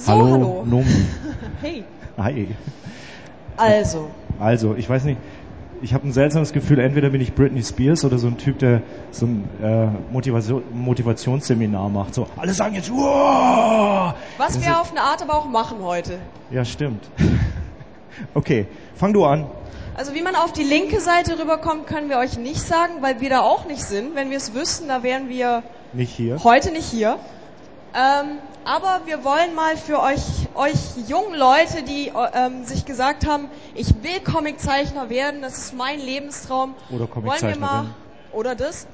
So, hallo, hallo. Nomi. Hey. Hi. Also, Also, ich weiß nicht, ich habe ein seltsames Gefühl, entweder bin ich Britney Spears oder so ein Typ, der so ein äh, Motivation, Motivationsseminar macht. So, alle sagen jetzt, wow! was Das wir auf eine Art aber auch machen heute. Ja, stimmt. Okay, fang du an. Also wie man auf die linke Seite rüberkommt, können wir euch nicht sagen, weil wir da auch nicht sind. Wenn wir es wüssten, da wären wir Nicht heute nicht hier. Ähm, aber wir wollen mal für euch, euch jungen Leute, die ähm, sich gesagt haben, ich will Comiczeichner werden, das ist mein Lebenstraum. Oder Wollen wir Comiczeichnerin. mal, oder das,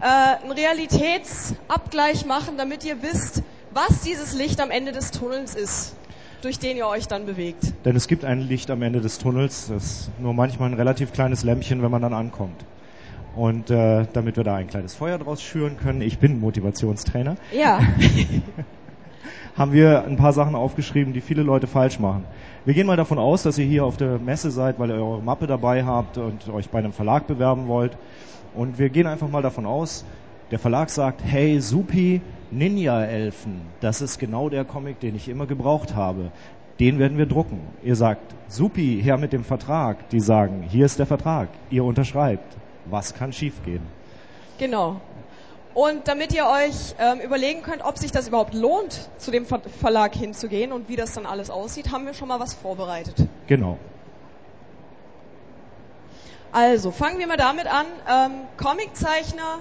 äh, einen Realitätsabgleich machen, damit ihr wisst, was dieses Licht am Ende des Tunnels ist, durch den ihr euch dann bewegt. Denn es gibt ein Licht am Ende des Tunnels, das ist nur manchmal ein relativ kleines Lämpchen, wenn man dann ankommt. Und äh, damit wir da ein kleines Feuer draus schüren können, ich bin Motivationstrainer, Ja. haben wir ein paar Sachen aufgeschrieben, die viele Leute falsch machen. Wir gehen mal davon aus, dass ihr hier auf der Messe seid, weil ihr eure Mappe dabei habt und euch bei einem Verlag bewerben wollt. Und wir gehen einfach mal davon aus, der Verlag sagt, hey, Supi, Ninja-Elfen, das ist genau der Comic, den ich immer gebraucht habe. Den werden wir drucken. Ihr sagt, Supi, her mit dem Vertrag. Die sagen, hier ist der Vertrag. Ihr unterschreibt. Was kann schiefgehen? Genau. Und damit ihr euch ähm, überlegen könnt, ob sich das überhaupt lohnt, zu dem Ver Verlag hinzugehen und wie das dann alles aussieht, haben wir schon mal was vorbereitet. Genau. Also, fangen wir mal damit an. Ähm, Comiczeichner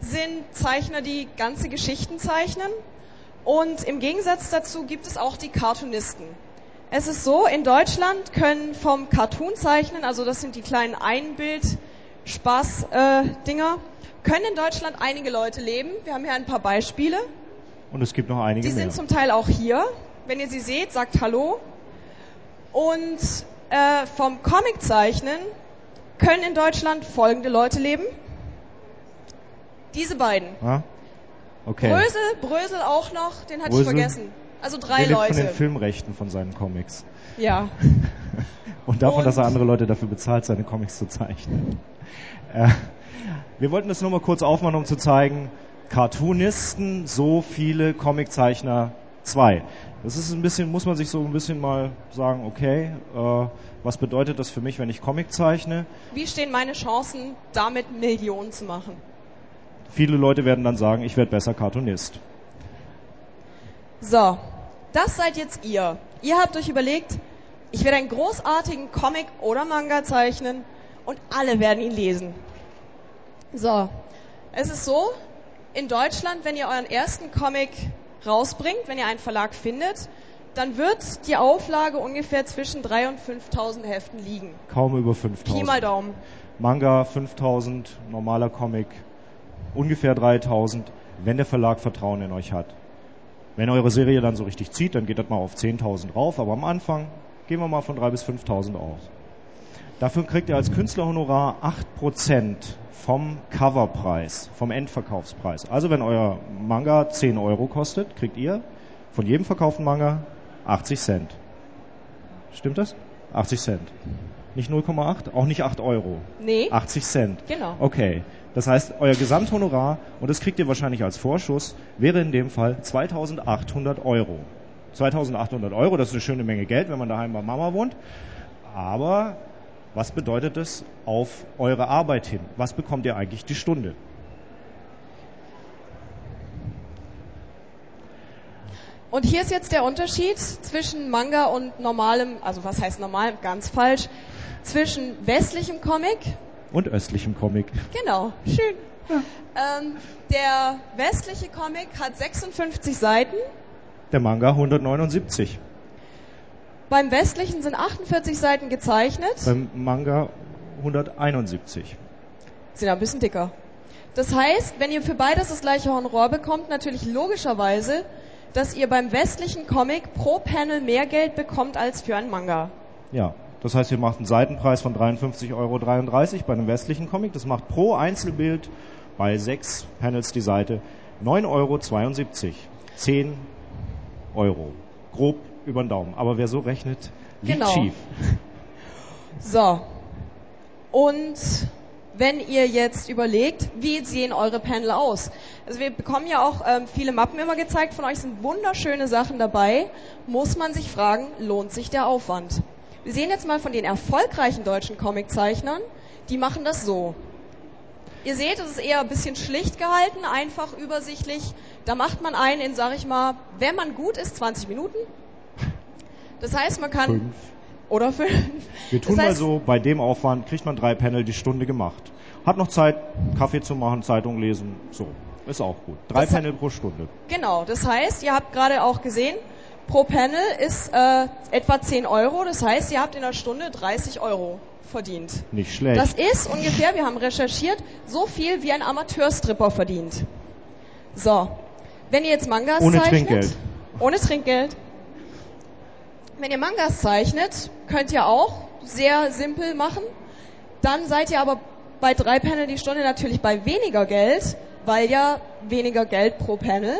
sind Zeichner, die ganze Geschichten zeichnen. Und im Gegensatz dazu gibt es auch die Cartoonisten. Es ist so, in Deutschland können vom Cartoon-Zeichnen, also das sind die kleinen Einbild-Spaß-Dinger, können in Deutschland einige Leute leben. Wir haben hier ein paar Beispiele. Und es gibt noch einige Die mehr. sind zum Teil auch hier. Wenn ihr sie seht, sagt Hallo. Und äh, vom Comiczeichnen können in Deutschland folgende Leute leben. Diese beiden. Ah? Okay. Brösel, Brösel auch noch, den hatte ich Brösel? vergessen. Also drei er lebt von den Leute. Filmrechten von seinen Comics. Ja. Und davon, Und- dass er andere Leute dafür bezahlt, seine Comics zu zeichnen. Äh, wir wollten das nur mal kurz aufmachen, um zu zeigen, Cartoonisten, so viele Comiczeichner, zwei. Das ist ein bisschen, muss man sich so ein bisschen mal sagen, okay, äh, was bedeutet das für mich, wenn ich Comic zeichne? Wie stehen meine Chancen, damit Millionen zu machen? Viele Leute werden dann sagen, ich werde besser Cartoonist. So, das seid jetzt ihr. Ihr habt euch überlegt, ich werde einen großartigen Comic oder Manga zeichnen und alle werden ihn lesen. So, es ist so, in Deutschland, wenn ihr euren ersten Comic rausbringt, wenn ihr einen Verlag findet, dann wird die Auflage ungefähr zwischen 3.000 und 5.000 Heften liegen. Kaum über Pi mal 5000. Daumen. Manga 5000, normaler Comic ungefähr 3000, wenn der Verlag Vertrauen in euch hat. Wenn eure Serie dann so richtig zieht, dann geht das mal auf 10.000 rauf, aber am Anfang gehen wir mal von 3.000 bis 5.000 aus. Dafür kriegt ihr als Künstlerhonorar 8% vom Coverpreis, vom Endverkaufspreis. Also wenn euer Manga 10 Euro kostet, kriegt ihr von jedem verkauften Manga 80 Cent. Stimmt das? 80 Cent. Nicht 0,8, auch nicht 8 Euro. Nee, 80 Cent. Genau. Okay. Das heißt, euer Gesamthonorar, und das kriegt ihr wahrscheinlich als Vorschuss, wäre in dem Fall 2800 Euro. 2800 Euro, das ist eine schöne Menge Geld, wenn man daheim bei Mama wohnt. Aber was bedeutet das auf eure Arbeit hin? Was bekommt ihr eigentlich die Stunde? Und hier ist jetzt der Unterschied zwischen Manga und normalem, also was heißt normal, ganz falsch, zwischen westlichem Comic, Und östlichem Comic. genau, schön. Ähm, der westliche Comic hat 56 Seiten, Der Manga 179. beim westlichen sind 48 Seiten gezeichnet, Beim Manga 171. sind ein bisschen dicker. Das heißt, wenn ihr für beides das gleiche Honorar bekommt, natürlich logischerweise, dass ihr beim westlichen Comic pro Panel mehr Geld bekommt als für einen Manga. Ja, das heißt, ihr macht einen Seitenpreis von 53,33 Euro bei einem westlichen Comic. Das macht pro Einzelbild bei sechs Panels die Seite 9,72 Euro. 10 Euro. Grob über den Daumen. Aber wer so rechnet, liegt Genau. schief. So. Und wenn ihr jetzt überlegt, wie sehen eure Panel aus? Also wir bekommen ja auch ähm, viele Mappen immer gezeigt. Von euch sind wunderschöne Sachen dabei. Muss man sich fragen, lohnt sich der Aufwand? Wir sehen jetzt mal von den erfolgreichen deutschen Comiczeichnern, die machen das so. Ihr seht, es ist eher ein bisschen schlicht gehalten, einfach übersichtlich. Da macht man einen in, sag ich mal, wenn man gut ist, 20 Minuten. Das heißt, man kann... Fünf. Oder fünf. Wir tun das mal heißt, so, bei dem Aufwand kriegt man drei Panel die Stunde gemacht. Hat noch Zeit, Kaffee zu machen, Zeitung lesen, so. Ist auch gut. Drei Das- Panel pro Stunde. Genau, das heißt, ihr habt gerade auch gesehen, pro Panel ist äh, etwa 10 Euro. Das heißt, ihr habt in einer Stunde 30 Euro verdient. Nicht schlecht. Das ist ungefähr, wir haben recherchiert, so viel wie ein Amateurstripper verdient. So, wenn ihr jetzt Mangas Ohne zeichnet, Trinkgeld. ohne Trinkgeld. Wenn ihr Mangas zeichnet, könnt ihr auch sehr simpel machen. Dann seid ihr aber bei drei Panel die Stunde natürlich bei weniger Geld, weil ja weniger Geld pro Panel.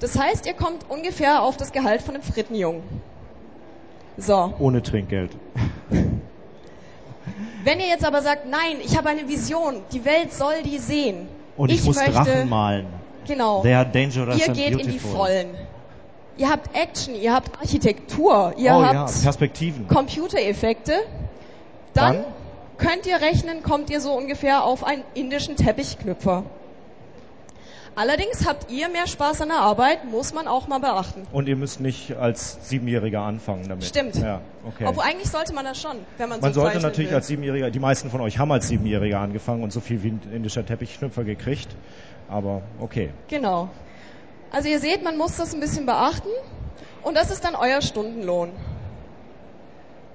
Das heißt, ihr kommt ungefähr auf das Gehalt von einem Frittenjungen. So. Ohne Trinkgeld. Wenn ihr jetzt aber sagt, nein, ich habe eine Vision, die Welt soll die sehen. Und ich, muss möchte, Drachen malen. Genau. They are dangerous Ihr and geht in die beautiful. Vollen. Ihr habt Action, ihr habt Architektur, ihr oh ja, habt Perspektiven. Computereffekte. Dann, Dann? könnt ihr rechnen, kommt ihr so ungefähr auf einen indischen Teppichknüpfer. Allerdings habt ihr mehr Spaß an der Arbeit, muss man auch mal beachten. Und ihr müsst nicht als Siebenjähriger anfangen damit. Stimmt. Ja, okay. Obwohl eigentlich sollte man das schon, wenn man, Man so sollte zeichnen natürlich will. als Siebenjähriger, die meisten von euch haben als Siebenjähriger angefangen und so viel wie ein indischer Teppichknüpfer gekriegt. Aber okay. Genau. Also ihr seht, man muss das ein bisschen beachten und das ist dann euer Stundenlohn.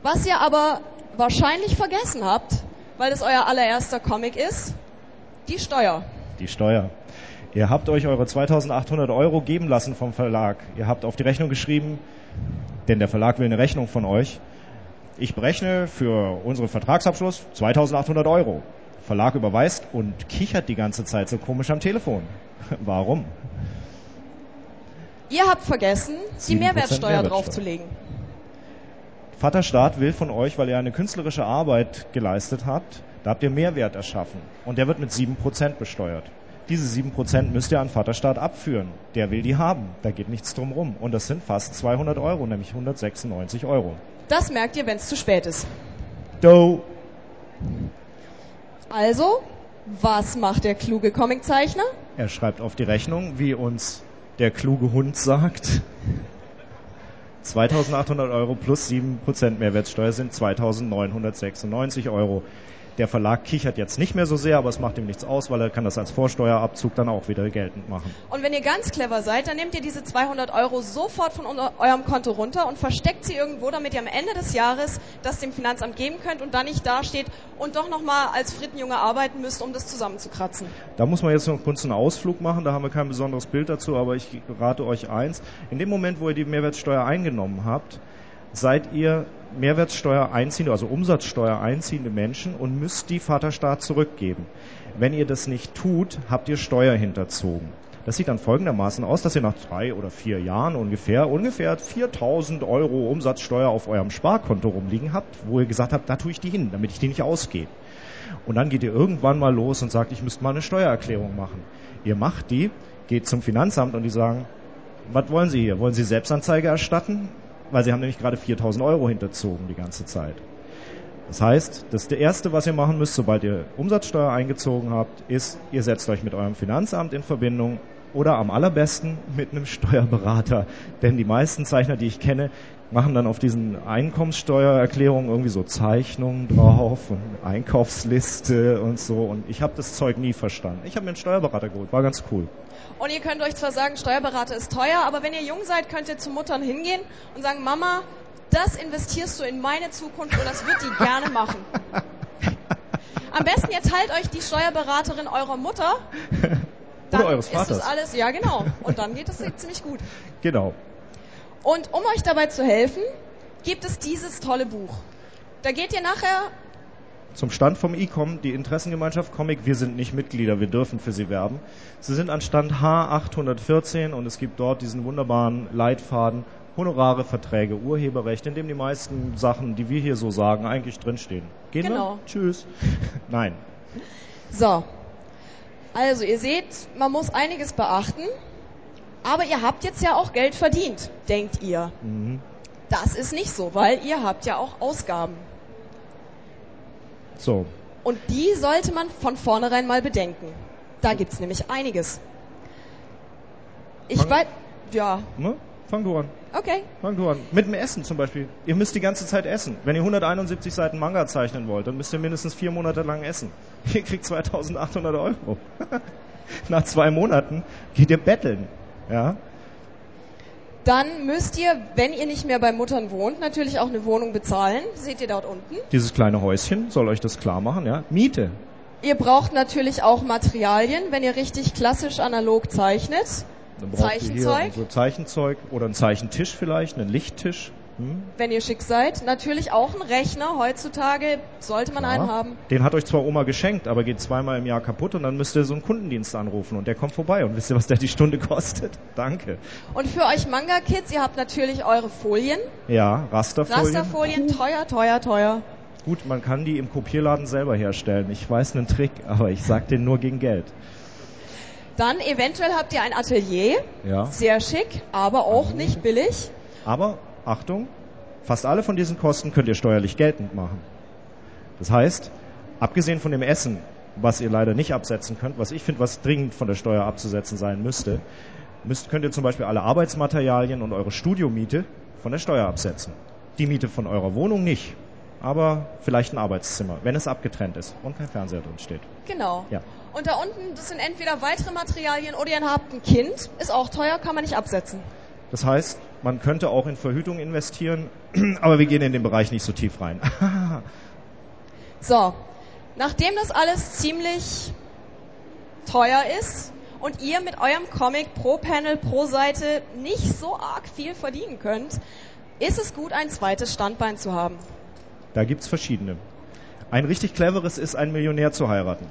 Was ihr aber wahrscheinlich vergessen habt, weil es euer allererster Comic ist, die Steuer. Die Steuer. Ihr habt euch eure 2800 Euro geben lassen vom Verlag. Ihr habt auf die Rechnung geschrieben, denn der Verlag will eine Rechnung von euch. Ich berechne für unseren Vertragsabschluss 2800 Euro. Verlag überweist und kichert die ganze Zeit so komisch am Telefon. Warum? Ihr habt vergessen, die 7% Mehrwertsteuer Mehrwertsteuer. draufzulegen. Vaterstaat will von euch, weil ihr eine künstlerische Arbeit geleistet habt, da habt ihr Mehrwert erschaffen. Und der wird mit 7% besteuert. Diese 7% müsst ihr an Vaterstaat abführen. Der will die haben. Da geht nichts drum rum. Und das sind fast 200 Euro, nämlich 196 Euro. Das merkt ihr, wenn es zu spät ist. Do. Also, was macht der kluge Comiczeichner? Er schreibt auf die Rechnung, wie uns der kluge Hund sagt. 2800 Euro plus 7% Mehrwertsteuer sind 2996 Euro. Der Verlag kichert jetzt nicht mehr so sehr, aber es macht ihm nichts aus, weil er kann das als Vorsteuerabzug dann auch wieder geltend machen. Und wenn ihr ganz clever seid, dann nehmt ihr diese 200 Euro sofort von eurem Konto runter und versteckt sie irgendwo, damit ihr am Ende des Jahres das dem Finanzamt geben könnt und dann nicht dasteht und doch nochmal als Frittenjunge arbeiten müsst, um das zusammenzukratzen. Da muss man jetzt noch kurz einen Ausflug machen, da haben wir kein besonderes Bild dazu, aber ich rate euch eins. In dem Moment, wo ihr die Mehrwertsteuer eingenommen habt, seid ihr Mehrwertsteuer einziehende, also Umsatzsteuer einziehende Menschen und müsst die Vaterstaat zurückgeben. Wenn ihr das nicht tut, habt ihr Steuer hinterzogen. Das sieht dann folgendermaßen aus, dass ihr nach drei oder vier Jahren ungefähr, ungefähr 4000 Euro Umsatzsteuer auf eurem Sparkonto rumliegen habt, wo ihr gesagt habt, da tue ich die hin, damit ich die nicht ausgehe. Und dann geht ihr irgendwann mal los und sagt, ich müsste mal eine Steuererklärung machen. Ihr macht die, geht zum Finanzamt und die sagen, was wollen Sie hier? Wollen Sie Selbstanzeige erstatten? Weil Sie haben nämlich gerade 4000 Euro hinterzogen die ganze Zeit. Das heißt, das Erste, was ihr machen müsst, sobald ihr Umsatzsteuer eingezogen habt, ist, ihr setzt euch mit eurem Finanzamt in Verbindung oder am allerbesten mit einem Steuerberater. Denn die meisten Zeichner, die ich kenne, machen dann auf diesen Einkommenssteuererklärungen irgendwie so Zeichnungen drauf und Einkaufsliste und so. Und ich habe das Zeug nie verstanden. Ich habe mir einen Steuerberater geholt, war ganz cool. Und ihr könnt euch zwar sagen, Steuerberater ist teuer, aber wenn ihr jung seid, könnt ihr zu Muttern hingehen und sagen, Mama, das investierst du in meine Zukunft und das wird die gerne machen. Am besten ihr teilt euch die Steuerberaterin eurer Mutter. Dann Oder eures ist das Vaters. alles, ja genau. Und dann geht es ziemlich gut. Genau. Und um euch dabei zu helfen, gibt es dieses tolle Buch. Da geht ihr nachher, Zum Stand vom ICOM, die Interessengemeinschaft Comic, wir sind nicht Mitglieder, wir dürfen für sie werben. Sie sind an Stand H814 und es gibt dort diesen wunderbaren Leitfaden Honorare, Verträge, Urheberrecht, in dem die meisten Sachen, die wir hier so sagen, eigentlich drinstehen. Gehen Genau. wir? Tschüss. Nein. so. Also, ihr seht, man muss einiges beachten. Aber ihr habt jetzt ja auch Geld verdient, denkt ihr. Mhm. Das ist nicht so, weil ihr habt ja auch Ausgaben. So, Und die sollte man von vornherein mal bedenken. Da gibt's nämlich einiges. Ich Fang- weiß, ja, ne? fang du an. okay. Fang du an. Mit dem Essen zum Beispiel. Ihr müsst die ganze Zeit essen. Wenn ihr 171 Seiten Manga zeichnen wollt, dann müsst ihr mindestens vier Monate lang essen. Ihr kriegt 2800 Euro. Nach zwei Monaten geht ihr betteln. Ja? Dann müsst ihr, wenn ihr nicht mehr bei Muttern wohnt, natürlich auch eine Wohnung bezahlen. Seht ihr dort unten. Dieses kleine Häuschen soll euch das klar machen. Ja? Miete. Ihr braucht natürlich auch Materialien, wenn ihr richtig klassisch analog zeichnet. Dann braucht ihr hier Zeichenzeug? so Zeichenzeug oder einen Zeichentisch vielleicht, einen Lichttisch. Hm? Wenn ihr schick seid. Natürlich auch ein Rechner. Heutzutage sollte man einen Ja. haben. Den hat euch zwar Oma geschenkt, aber geht zweimal im Jahr kaputt und dann müsst ihr so einen Kundendienst anrufen und der kommt vorbei. Und wisst ihr, was der die Stunde kostet? Danke. Und für euch Manga-Kids, ihr habt natürlich eure Folien. Ja, Rasterfolien. Rasterfolien, teuer, teuer, teuer. Gut, man kann die im Kopierladen selber herstellen. Ich weiß einen Trick, aber ich sag den nur gegen Geld. Dann eventuell habt ihr ein Atelier. Ja. Sehr schick, aber auch nicht billig. Aber Achtung, fast alle von diesen Kosten könnt ihr steuerlich geltend machen. Das heißt, abgesehen von dem Essen, was ihr leider nicht absetzen könnt, was ich finde, was dringend von der Steuer abzusetzen sein müsste, müsst, könnt ihr zum Beispiel alle Arbeitsmaterialien und eure Studiomiete von der Steuer absetzen. Die Miete von eurer Wohnung nicht, aber vielleicht ein Arbeitszimmer, wenn es abgetrennt ist und kein Fernseher drin steht. Genau. Ja. Und da unten, das sind entweder weitere Materialien oder ihr habt ein Kind. Ist auch teuer, kann man nicht absetzen. Das heißt, man könnte auch in Verhütung investieren, aber wir gehen in den Bereich nicht so tief rein. So, nachdem das alles ziemlich teuer ist und ihr mit eurem Comic pro Panel, pro Seite nicht so arg viel verdienen könnt, ist es gut, ein zweites Standbein zu haben. Da gibt's verschiedene. Ein richtig cleveres ist, einen Millionär zu heiraten.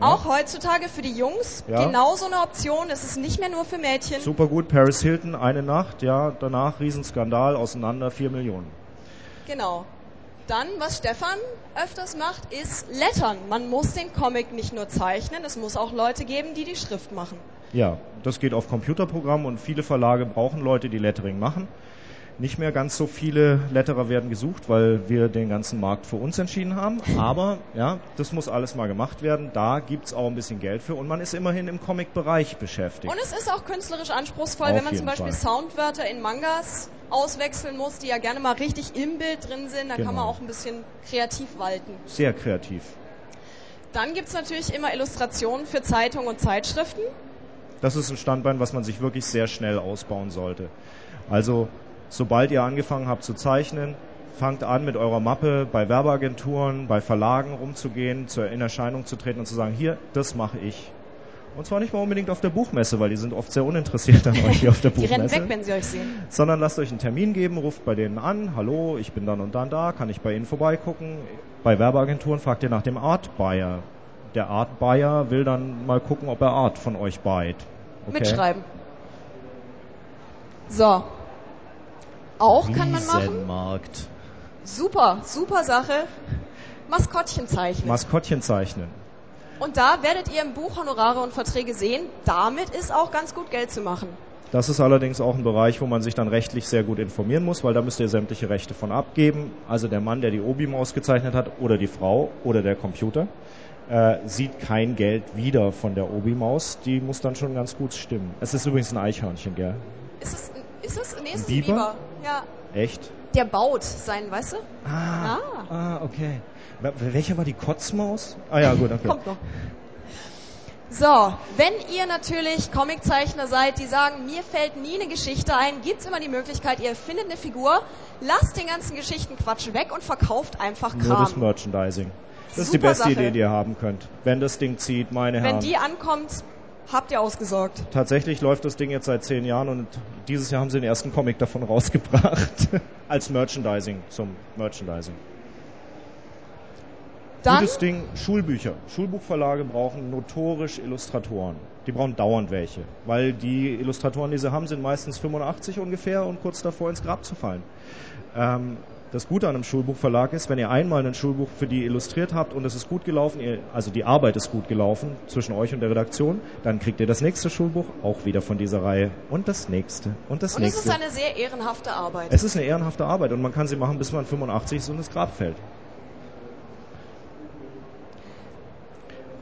Auch heutzutage für die Jungs Ja. genauso eine Option. Es ist nicht mehr nur für Mädchen. Super gut, Paris Hilton, eine Nacht, ja, danach Riesenskandal, auseinander, vier Millionen. Genau. Dann, was Stefan öfters macht, ist Lettern. Man muss den Comic nicht nur zeichnen, es muss auch Leute geben, die die Schrift machen. Ja, das geht auf Computerprogramm und viele Verlage brauchen Leute, die Lettering machen. Nicht mehr ganz so viele Letterer werden gesucht, weil wir den ganzen Markt für uns entschieden haben. Aber ja, das muss alles mal gemacht werden. Da gibt's auch ein bisschen Geld für und man ist immerhin im Comic-Bereich beschäftigt. Und es ist auch künstlerisch anspruchsvoll, Auf wenn man zum Beispiel Fall. Soundwörter in Mangas auswechseln muss, die ja gerne mal richtig im Bild drin sind. Da kann man Genau. auch ein bisschen kreativ walten. Sehr kreativ. Dann gibt's natürlich immer Illustrationen für Zeitungen und Zeitschriften. Das ist ein Standbein, was man sich wirklich sehr schnell ausbauen sollte. Also, sobald ihr angefangen habt zu zeichnen, fangt an mit eurer Mappe bei Werbeagenturen, bei Verlagen rumzugehen, zur in Erscheinung zu treten und zu sagen, hier, das mache ich. Und zwar nicht mal unbedingt auf der Buchmesse, weil die sind oft sehr uninteressiert an euch hier auf der Die rennen Buchmesse. weg, wenn sie euch sehen. sondern lasst euch einen Termin geben, ruft bei denen an, hallo, ich bin dann und dann da, kann ich bei Ihnen vorbeigucken. Bei Werbeagenturen fragt ihr nach dem Art Buyer. Der Art Buyer will dann mal gucken, ob er Art von euch buyt. Okay? Mitschreiben. So. Auch kann man machen. Riesenmarkt. Super, super Sache. Maskottchen zeichnen. Maskottchen zeichnen. und da werdet ihr im Buch Honorare und Verträge sehen, damit ist auch ganz gut Geld zu machen. Das ist allerdings auch ein Bereich, wo man sich dann rechtlich sehr gut informieren muss, weil da müsst ihr sämtliche Rechte von abgeben. Also der Mann, der die Obi-Maus gezeichnet hat, oder die Frau, oder der Computer, äh, sieht kein Geld wieder von der Obi-Maus. Die muss dann schon ganz gut stimmen. Es ist übrigens ein Eichhörnchen, gell? Ist es, ist es, nee, ist es ein Biber? Biber. Ja, Echt? der baut sein, weißt du? Ah, Ah. ah okay. Wel- Welcher war die Kotzmaus? Ah ja, gut, okay. Kommt noch. So, wenn ihr natürlich Comiczeichner seid, die sagen, mir fällt nie eine Geschichte ein, gibt's immer die Möglichkeit, ihr findet eine Figur, lasst den ganzen Geschichtenquatsch weg und verkauft einfach Nur das Kram. Merchandising. Das ist die Super beste Sache. Idee, die ihr haben könnt. Wenn das Ding zieht, meine Wenn Herren. die ankommt, habt ihr ausgesorgt. Tatsächlich läuft das Ding jetzt seit zehn Jahren und dieses Jahr haben sie den ersten Comic davon rausgebracht. Als Merchandising, zum Merchandising. Dann, Gutes Ding, Schulbücher. Schulbuchverlage brauchen notorisch Illustratoren. Die brauchen dauernd welche, weil die Illustratoren, die sie haben, sind meistens 85 ungefähr und kurz davor ins Grab zu fallen. Ähm, das Gute an einem Schulbuchverlag ist, wenn ihr einmal ein Schulbuch für die illustriert habt und es ist gut gelaufen, ihr, also die Arbeit ist gut gelaufen zwischen euch und der Redaktion, dann kriegt ihr das nächste Schulbuch auch wieder von dieser Reihe und das nächste und das und es nächste. ist eine sehr ehrenhafte Arbeit. es ist eine ehrenhafte Arbeit und man kann sie machen, bis man 85 ist und ins Grab fällt.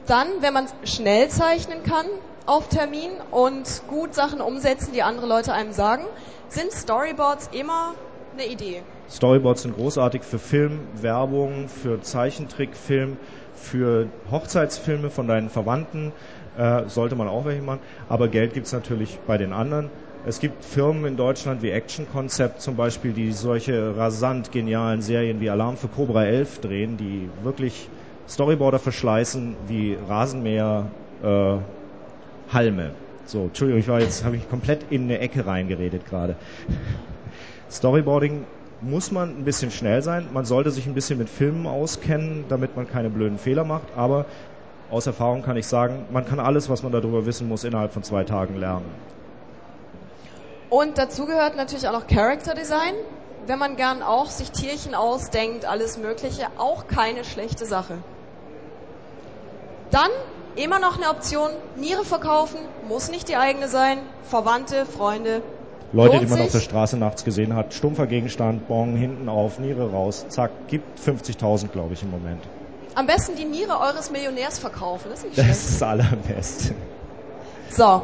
Dann, wenn man schnell zeichnen kann auf Termin und gut Sachen umsetzen, die andere Leute einem sagen, sind Storyboards immer eine Idee. Storyboards sind großartig für Film, Werbung, für Zeichentrickfilm, für Hochzeitsfilme von deinen Verwandten. Äh, sollte man auch welche machen. Aber Geld gibt's natürlich bei den anderen. Es gibt Firmen in Deutschland wie Action Concept zum Beispiel, die solche rasant genialen Serien wie Alarm für Cobra 11 drehen, die wirklich Storyboarder verschleißen wie Rasenmäher, äh, Halme. So, Entschuldigung, ich war jetzt, habe ich komplett in eine Ecke reingeredet gerade. Storyboarding muss man ein bisschen schnell sein. Man sollte sich ein bisschen mit Filmen auskennen, damit man keine blöden Fehler macht. Aber aus Erfahrung kann ich sagen, man kann alles, was man darüber wissen muss, innerhalb von zwei Tagen lernen. Und dazu gehört natürlich auch noch Character Design. Wenn man gern auch sich Tierchen ausdenkt, alles Mögliche, auch keine schlechte Sache. Dann immer noch eine Option, Niere verkaufen, muss nicht die eigene sein, Verwandte, Freunde. Leute, Lohnt die man sich? auf der Straße nachts gesehen hat, stumpfer Gegenstand, Bong, hinten auf, Niere raus, zack, gibt 50.000, glaube ich, im Moment. Am besten die Niere eures Millionärs verkaufen, das ist nicht Das schlecht. ist das Allerbeste. So,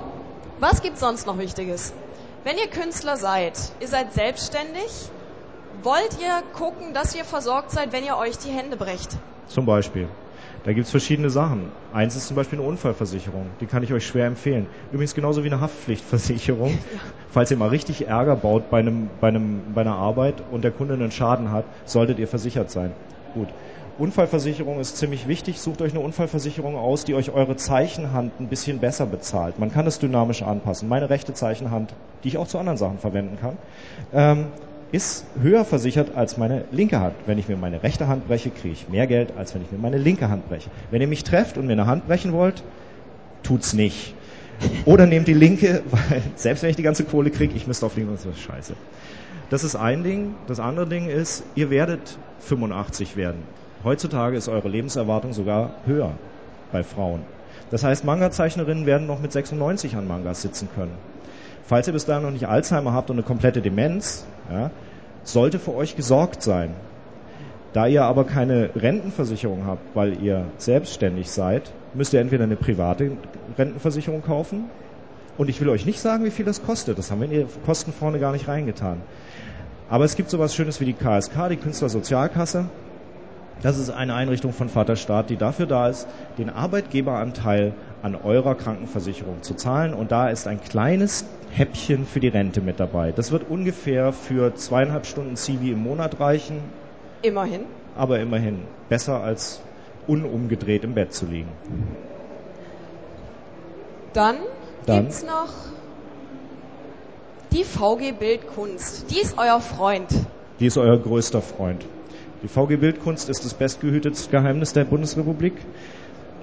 was gibt's sonst noch Wichtiges? Wenn ihr Künstler seid, ihr seid selbstständig, wollt ihr gucken, dass ihr versorgt seid, wenn ihr euch die Hände brecht? Zum Beispiel. Da gibt's verschiedene Sachen. Eins ist zum Beispiel eine Unfallversicherung. Die kann ich euch schwer empfehlen. Übrigens genauso wie eine Haftpflichtversicherung. Falls ihr mal richtig Ärger baut bei, einem, bei, einem, bei einer Arbeit und der Kunde einen Schaden hat, solltet ihr versichert sein. Gut. Unfallversicherung ist ziemlich wichtig. Sucht euch eine Unfallversicherung aus, die euch eure Zeichenhand ein bisschen besser bezahlt. Man kann es dynamisch anpassen. Meine rechte Zeichenhand, die ich auch zu anderen Sachen verwenden kann, ähm, ist höher versichert als meine linke Hand. Wenn ich mir meine rechte Hand breche, kriege ich mehr Geld, als wenn ich mir meine linke Hand breche. Wenn ihr mich trefft und mir eine Hand brechen wollt, tut's nicht. Oder nehmt die linke, weil selbst wenn ich die ganze Kohle kriege, ich müsste auf links, das ist scheiße. Das ist ein Ding. Das andere Ding ist, ihr werdet 85 werden. Heutzutage ist eure Lebenserwartung sogar höher bei Frauen. Das heißt, Manga-Zeichnerinnen werden noch mit 96 an Mangas sitzen können. Falls ihr bis dahin noch nicht Alzheimer habt und eine komplette Demenz, ja, sollte für euch gesorgt sein. Da ihr aber keine Rentenversicherung habt, weil ihr selbstständig seid, müsst ihr entweder eine private Rentenversicherung kaufen. Und ich will euch nicht sagen, wie viel das kostet. Das haben wir in die Kosten vorne gar nicht reingetan. Aber es gibt sowas Schönes wie die KSK, die Künstlersozialkasse. Das ist eine Einrichtung von Vaterstaat, die dafür da ist, den Arbeitgeberanteil an eurer Krankenversicherung zu zahlen. Und da ist ein kleines Häppchen für die Rente mit dabei. Das wird ungefähr für zweieinhalb Stunden CV im Monat reichen, Immerhin. aber immerhin besser als unumgedreht im Bett zu liegen. Dann, Dann? gibt's noch die VG Bildkunst. Die ist euer Freund. Die ist euer größter Freund. Die VG Bildkunst ist das bestgehütetste Geheimnis der Bundesrepublik.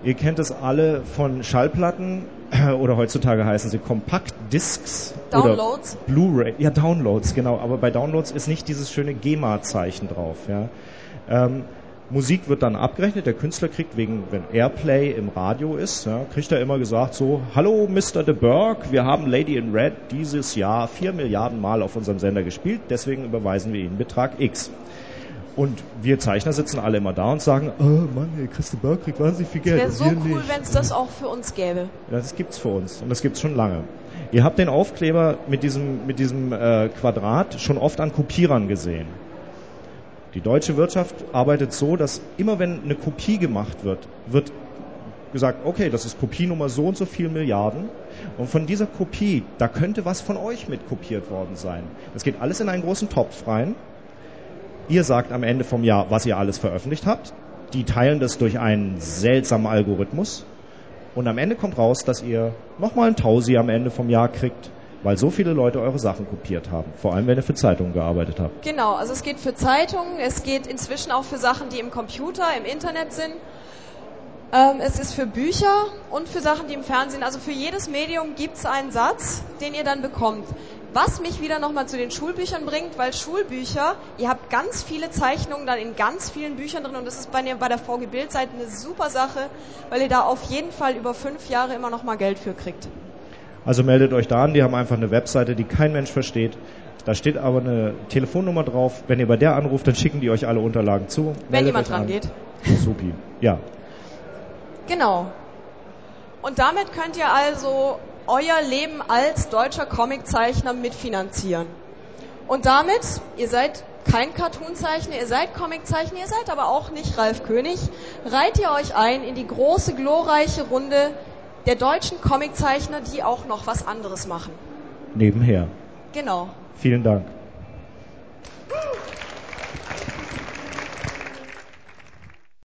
Ihr kennt es alle von Schallplatten oder heutzutage heißen sie Kompaktdiscs Downloads. oder Blu-ray. Ja, Downloads, genau. Aber bei Downloads ist nicht dieses schöne GEMA-Zeichen drauf. Ja. Ähm, Musik wird dann abgerechnet. Der Künstler kriegt wegen, wenn Airplay im Radio ist, ja, kriegt er immer gesagt so, hallo Mr. De Burgh, wir haben Lady in Red dieses Jahr vier Milliarden Mal auf unserem Sender gespielt, deswegen überweisen wir Ihnen Betrag X. Und wir Zeichner sitzen alle immer da und sagen, oh Mann, ey, Christa Burgh kriegt wahnsinnig viel Geld. Wäre und so cool, wenn es das auch für uns gäbe. Ja, Das gibt's für uns und das gibt's schon lange. Ihr habt den Aufkleber mit diesem, mit diesem äh, Quadrat schon oft an Kopierern gesehen. Die deutsche Wirtschaft arbeitet so, dass immer wenn eine Kopie gemacht wird, wird gesagt, okay, das ist Kopienummer so und so viel Milliarden und von dieser Kopie, da könnte was von euch mit kopiert worden sein. Das geht alles in einen großen Topf rein. Ihr sagt am Ende vom Jahr, was ihr alles veröffentlicht habt. Die teilen das durch einen seltsamen Algorithmus und am Ende kommt raus, dass ihr nochmal ein Tausi am Ende vom Jahr kriegt, weil so viele Leute eure Sachen kopiert haben. Vor allem, wenn ihr für Zeitungen gearbeitet habt. Genau, also es geht für Zeitungen, es geht inzwischen auch für Sachen, die im Computer, im Internet sind. Ähm, es ist für Bücher und für Sachen, die im Fernsehen, also für jedes Medium gibt es einen Satz, den ihr dann bekommt. Was mich wieder nochmal zu den Schulbüchern bringt, weil Schulbücher, ihr habt ganz viele Zeichnungen dann in ganz vielen Büchern drin und das ist bei, bei der VG Bildseite eine super Sache, weil ihr da auf jeden Fall über fünf Jahre immer nochmal Geld für kriegt. Also meldet euch da an, die haben einfach eine Webseite, die kein Mensch versteht. Da steht aber eine Telefonnummer drauf. Wenn ihr bei der anruft, dann schicken die euch alle Unterlagen zu. Wenn jemand dran an. geht. Supi. Ja. Genau. Und damit könnt ihr also euer Leben als deutscher Comiczeichner mitfinanzieren. Und damit, ihr seid kein Cartoonzeichner, ihr seid Comiczeichner, ihr seid aber auch nicht Ralf König, reiht ihr euch ein in die große, glorreiche Runde der deutschen Comiczeichner, die auch noch was anderes machen. Nebenher. Genau. Vielen Dank.